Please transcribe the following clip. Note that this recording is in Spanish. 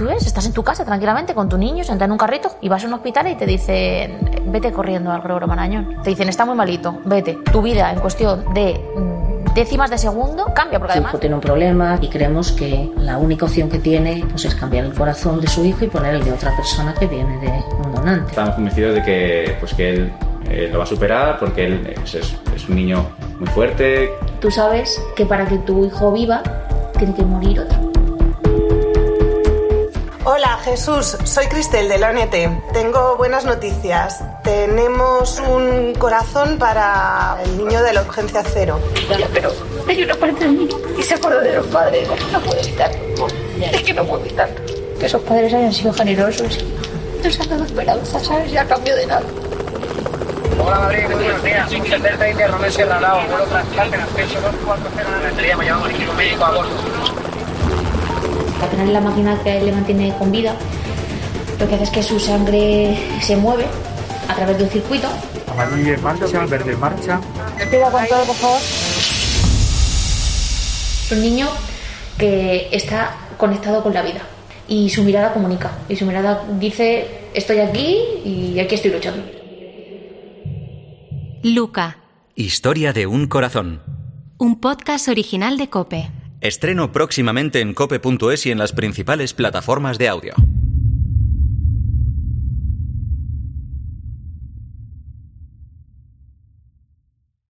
Tú ves, estás en tu casa tranquilamente con tu niño, sentado en un carrito y vas a un hospital y te dicen, vete corriendo al Gregorio Marañón. Te dicen, está muy malito, vete. Tu vida en cuestión de mm, décimas de segundo cambia, porque Su además... hijo tiene un problema y creemos que la única opción que tiene pues, es cambiar el corazón de su hijo y poner el de otra persona que viene de un donante. Estamos convencidos de que, pues, que él eh, lo va a superar porque él es, es- es un niño muy fuerte. Tú sabes que para que tu hijo viva tiene que morir otro. Hola Jesús, soy Cristel de la ONT. Tengo buenas noticias. Tenemos un corazón para el niño de la urgencia cero. Ya, pero hay una parte de mí y se acuerda de los padres. No puedo evitarlo. Es que no puedo evitarlo. Que esos padres hayan sido generosos y nos han dado esperanza, ¿sabes? Y a cambio de nada. Hola Madrid, muy buenos días. Miguel Delta India Romero Sierra Lao. Vuelo trasplante en acceso 240 de la estrella. Me llamo equipo médico a bordo. Al final la máquina que le mantiene con vida lo que hace es que su sangre se mueve a través de un circuito Amarillo en marcha, verde en marcha. Con todo, por favor. Es un niño que está conectado con la vida y su mirada comunica y su mirada dice estoy aquí y aquí estoy luchando. Luca, Historia de un corazón. un podcast original de Cope. Estreno próximamente en cope.es y en las principales plataformas de audio.